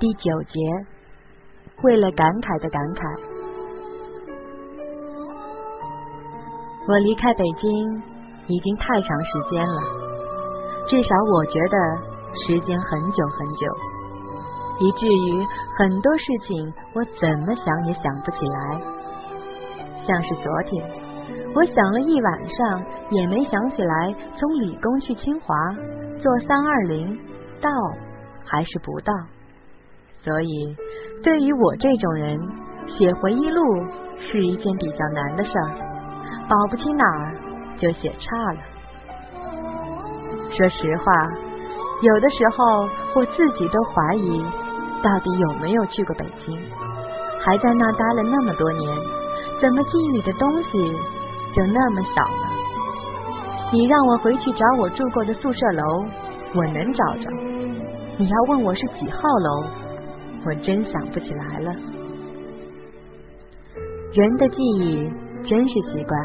第九节，为了感慨的感慨。我离开北京已经太长时间了，至少我觉得时间很久很久，以至于很多事情我怎么想也想不起来。像是昨天，我想了一晚上也没想起来从理工去清华坐三二零到还是不到。所以，对于我这种人，写回忆录是一件比较难的事儿，保不齐哪儿就写差了。说实话，有的时候我自己都怀疑，到底有没有去过北京，还在那待了那么多年，怎么记忆里的东西就那么少呢？你让我回去找我住过的宿舍楼，我能找着；你要问我是几号楼？我真想不起来了。人的记忆真是奇怪。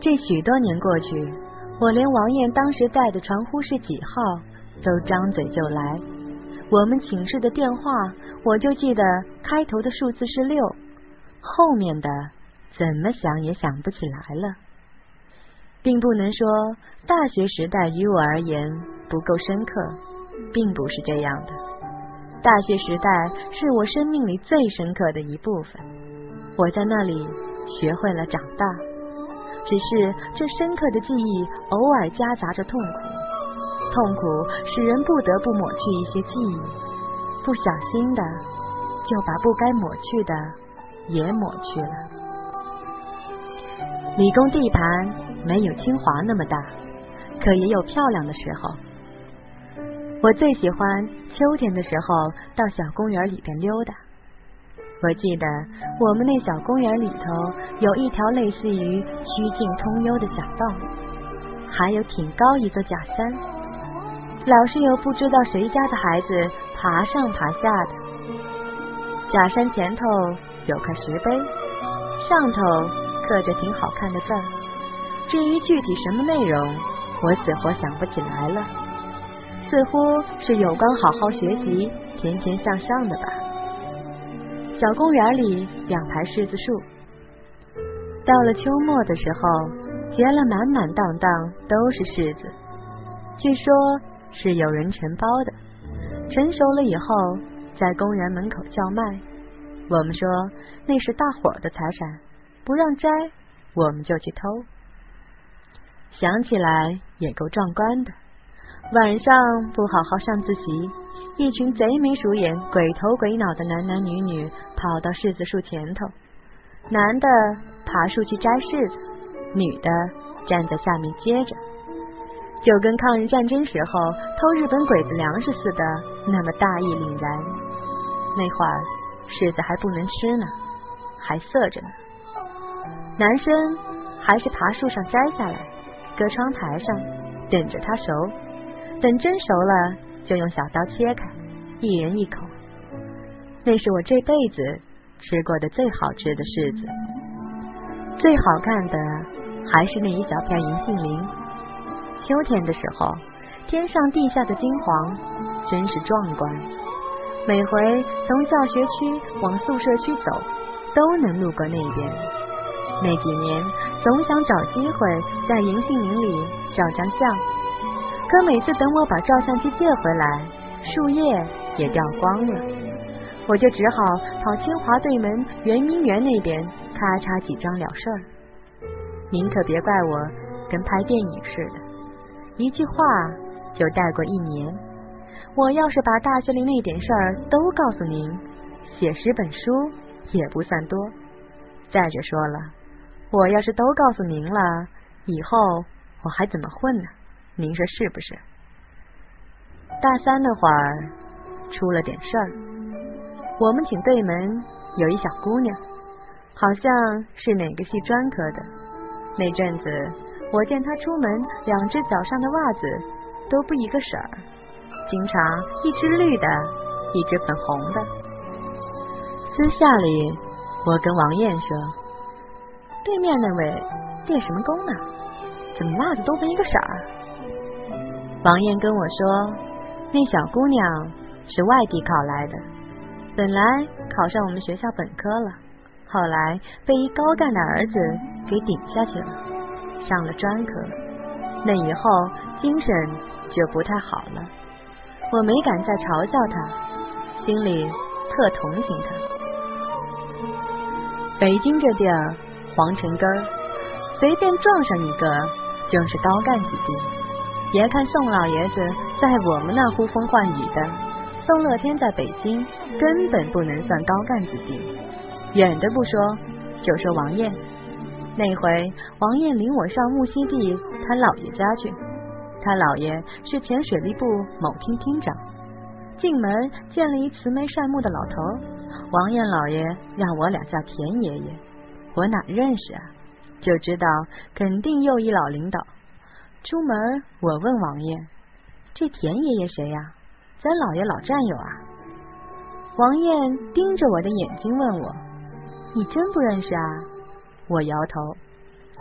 这许多年过去，我连王艳当时在的传呼是几号都张嘴就来。我们寝室的电话，我就记得开头的数字是六，后面的怎么想也想不起来了。并不能说大学时代于我而言不够深刻，并不是这样的。大学时代是我生命里最深刻的一部分，我在那里学会了长大。只是这深刻的记忆偶尔夹杂着痛苦，痛苦使人不得不抹去一些记忆，不小心的就把不该抹去的也抹去了。理工地盘没有清华那么大，可也有漂亮的时候。我最喜欢秋天的时候到小公园里边溜达。我记得我们那小公园里头有一条类似于曲径通幽的小道，还有挺高一座假山，老是有不知道谁家的孩子爬上爬下的。假山前头有块石碑，上头刻着挺好看的字。至于具体什么内容，我死活想不起来了。似乎是有关好好学习、天天向上的吧。小公园里两排柿子树，到了秋末的时候，结了满满当当都是柿子。据说是有人承包的，成熟了以后在公园门口叫卖。我们说那是大伙的财产，不让摘，我们就去偷。想起来也够壮观的。晚上不好好上自习，一群贼眉鼠眼、鬼头鬼脑的男男女女跑到柿子树前头，男的爬树去摘柿子，女的站在下面接着，就跟抗日战争时候偷日本鬼子粮食似的，那么大义凛然。那会儿柿子还不能吃呢，还涩着呢。男生还是爬树上摘下来，搁窗台上等着它熟。等蒸熟了，就用小刀切开，一人一口。那是我这辈子吃过的最好吃的柿子。最好看的还是那一小片银杏林。秋天的时候，天上地下的金黄，真是壮观。每回从教学区往宿舍区走，都能路过那边。那几年，总想找机会在银杏林里照张相。可每次等我把照相机借回来，树叶也掉光了，我就只好跑清华对门圆明园那边咔嚓几张了事儿。您可别怪我跟拍电影似的，一句话就带过一年。我要是把大学里那点事儿都告诉您，写十本书也不算多。再者说了，我要是都告诉您了，以后我还怎么混呢？您说是不是？大三那会儿出了点事儿，我们寝对门有一小姑娘，好像是哪个系专科的。那阵子我见她出门，两只脚上的袜子都不一个色儿，经常一只绿的，一只粉红的。私下里我跟王艳说：“对面那位练什么功呢？怎么袜子都分一个色儿？”王艳跟我说，那小姑娘是外地考来的，本来考上我们学校本科了，后来被一高干的儿子给顶下去了，上了专科。那以后精神就不太好了，我没敢再嘲笑他，心里特同情他。北京这地儿皇城根儿，随便撞上一个就是高干子弟。别看宋老爷子在我们那呼风唤雨的，宋乐天在北京根本不能算高干子弟。远的不说，就说王艳。那回王艳领我上木樨地他姥爷家去，他姥爷是前水利部某厅厅长。进门见了一慈眉善目的老头，王艳老爷让我俩叫田爷爷，我哪认识啊？就知道肯定又一老领导。出门我问王艳：“这田爷爷谁呀？咱老爷老战友啊？”王艳盯着我的眼睛问我：“你真不认识啊？”我摇头，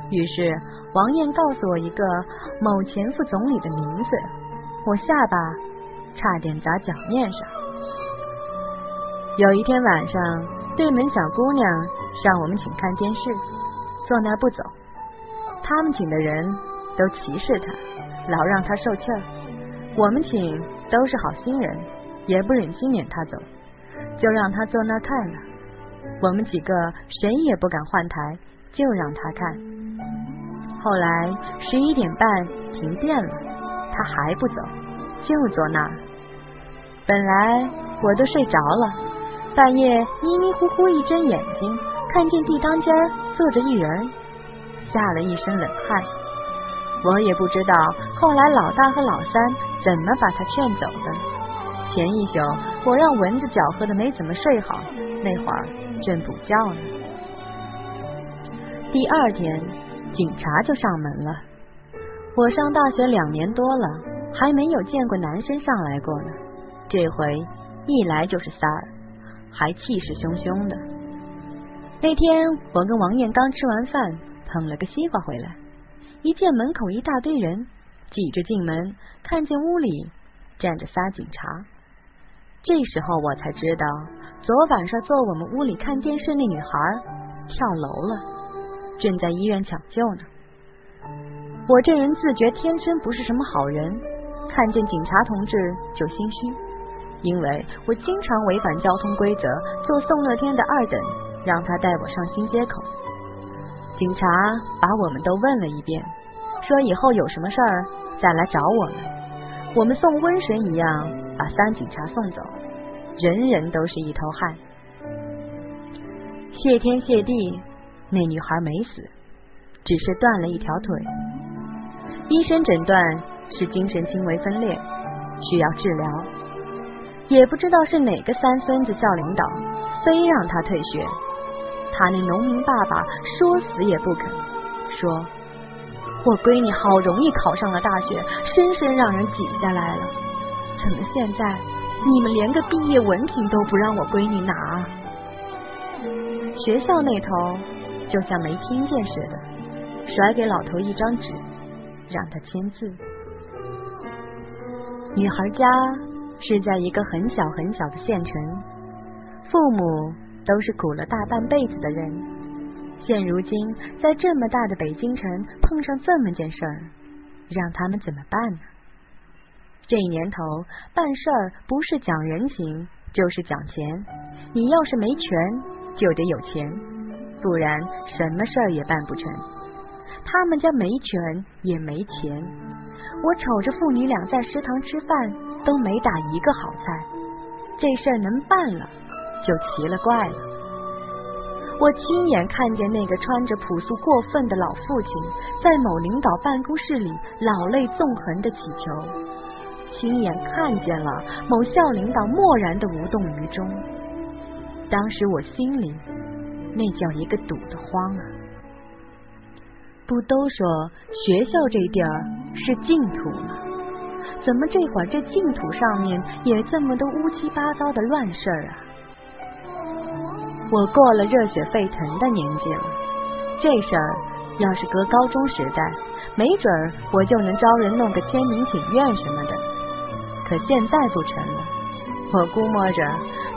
于是王艳告诉我一个某前副总理的名字，我下巴差点砸脚面上。有一天晚上，对门小姑娘让我们请看电视，坐那不走，他们请的人都歧视他，老让他受气儿。我们请都是好心人，也不忍心撵他走，就让他坐那看了。我们几个谁也不敢换台。就让他看。后来十一点半停电了，他还不走，就坐那儿。本来我都睡着了，半夜迷迷糊糊一睁眼睛，看见地当间坐着一人，吓了一身冷汗。我也不知道后来老大和老三怎么把他劝走的。前一宿我让蚊子搅和的没怎么睡好，那会儿正补觉呢。第二天，警察就上门了。我上大学两年多了，还没有见过男生上来过呢。这回一来就是仨儿，还气势汹汹的。那天我跟王艳刚吃完饭，捧了个西瓜回来，一见门口一大堆人挤着进门，看见屋里站着仨警察。这时候我才知道，昨晚上坐我们屋里看电视那女孩跳楼了。正在医院抢救呢。我这人自觉天生不是什么好人，看见警察同志就心虚，因为我经常违反交通规则，坐宋乐天的二等，让他带我上新街口。警察把我们都问了一遍，说以后有什么事儿再来找我们。我们送瘟神一样把三警察送走，人人都是一头汗。谢天谢地。那女孩没死，只是断了一条腿。医生诊断是精神轻微分裂，需要治疗。也不知道是哪个三孙子校领导，非让他退学。他那农民爸爸说死也不肯，说我闺女好容易考上了大学，生生让人挤下来了。怎么现在你们连个毕业文凭都不让我闺女拿？学校那头。就像没听见似的，甩给老头一张纸，让他签字。女孩家是在一个很小很小的县城，父母都是苦了大半辈子的人，现如今在这么大的北京城碰上这么件事儿，让他们怎么办呢？这年头办事儿不是讲人情，就是讲钱。你要是没权，就得有钱。不然什么事儿也办不成。他们家没权也没钱，我瞅着父女俩在食堂吃饭都没打一个好菜，这事儿能办了就奇了怪了。我亲眼看见那个穿着朴素过分的老父亲在某领导办公室里老泪纵横的乞求，亲眼看见了某校领导漠然的无动于衷。当时我心里。那叫一个堵得慌啊！不都说学校这地儿是净土吗？怎么这会儿这净土上面也这么多乌七八糟的乱事儿啊？我过了热血沸腾的年纪了，这事儿要是搁高中时代，没准儿我就能招人弄个签名请愿什么的。可现在不成了，我估摸着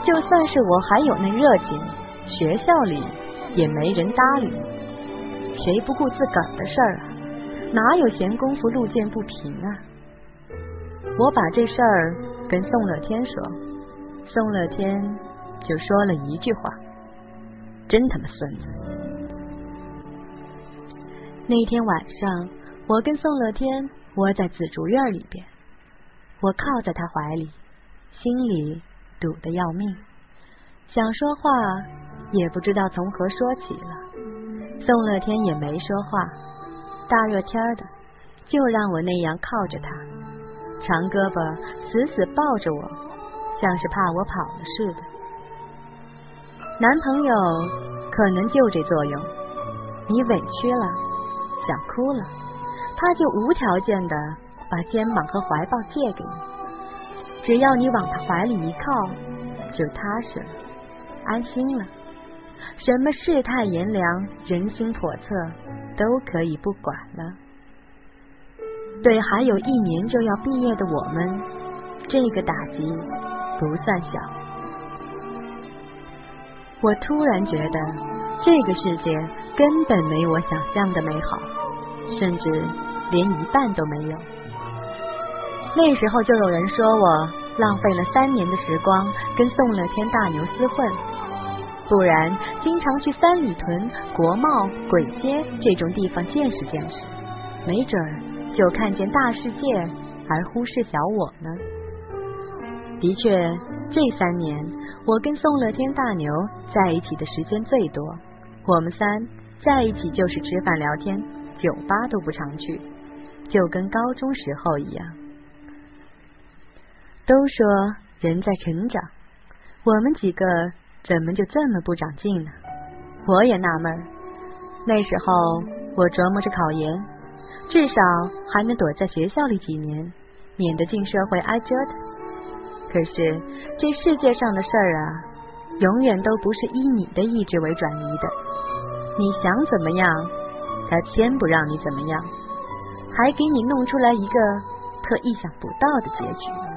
就算是我还有那热情，学校里也没人搭理。谁不顾自个儿的事儿啊？哪有闲工夫路见不平啊？我把这事儿跟宋乐天说，宋乐天就说了一句话：“真他妈孙子。”那天晚上，我跟宋乐天窝在紫竹院里边，我靠在他怀里，心里。堵得要命，想说话也不知道从何说起了。宋乐天也没说话，大热天的，就让我那样靠着他，长胳膊死死抱着我，像是怕我跑了似的。男朋友可能就这作用，你委屈了，想哭了，他就无条件的把肩膀和怀抱借给你。只要你往他怀里一靠，就踏实了，安心了。什么世态炎凉、人心叵测，都可以不管了。对还有一年就要毕业的我们，这个打击不算小。我突然觉得，这个世界根本没我想象的美好，甚至连一半都没有。那时候就有人说我浪费了三年的时光跟宋乐天大牛厮混，不然经常去三里屯、国贸、鬼街这种地方见识见识，没准儿就看见大世界而忽视小我呢。的确，这三年我跟宋乐天大牛在一起的时间最多，我们三在一起就是吃饭聊天，酒吧都不常去，就跟高中时候一样。都说人在成长，我们几个怎么就这么不长进呢？我也纳闷。那时候我琢磨着考研，至少还能躲在学校里几年，免得进社会挨折腾。可是这世界上的事儿啊，永远都不是以你的意志为转移的。你想怎么样，他偏不让你怎么样，还给你弄出来一个特意想不到的结局。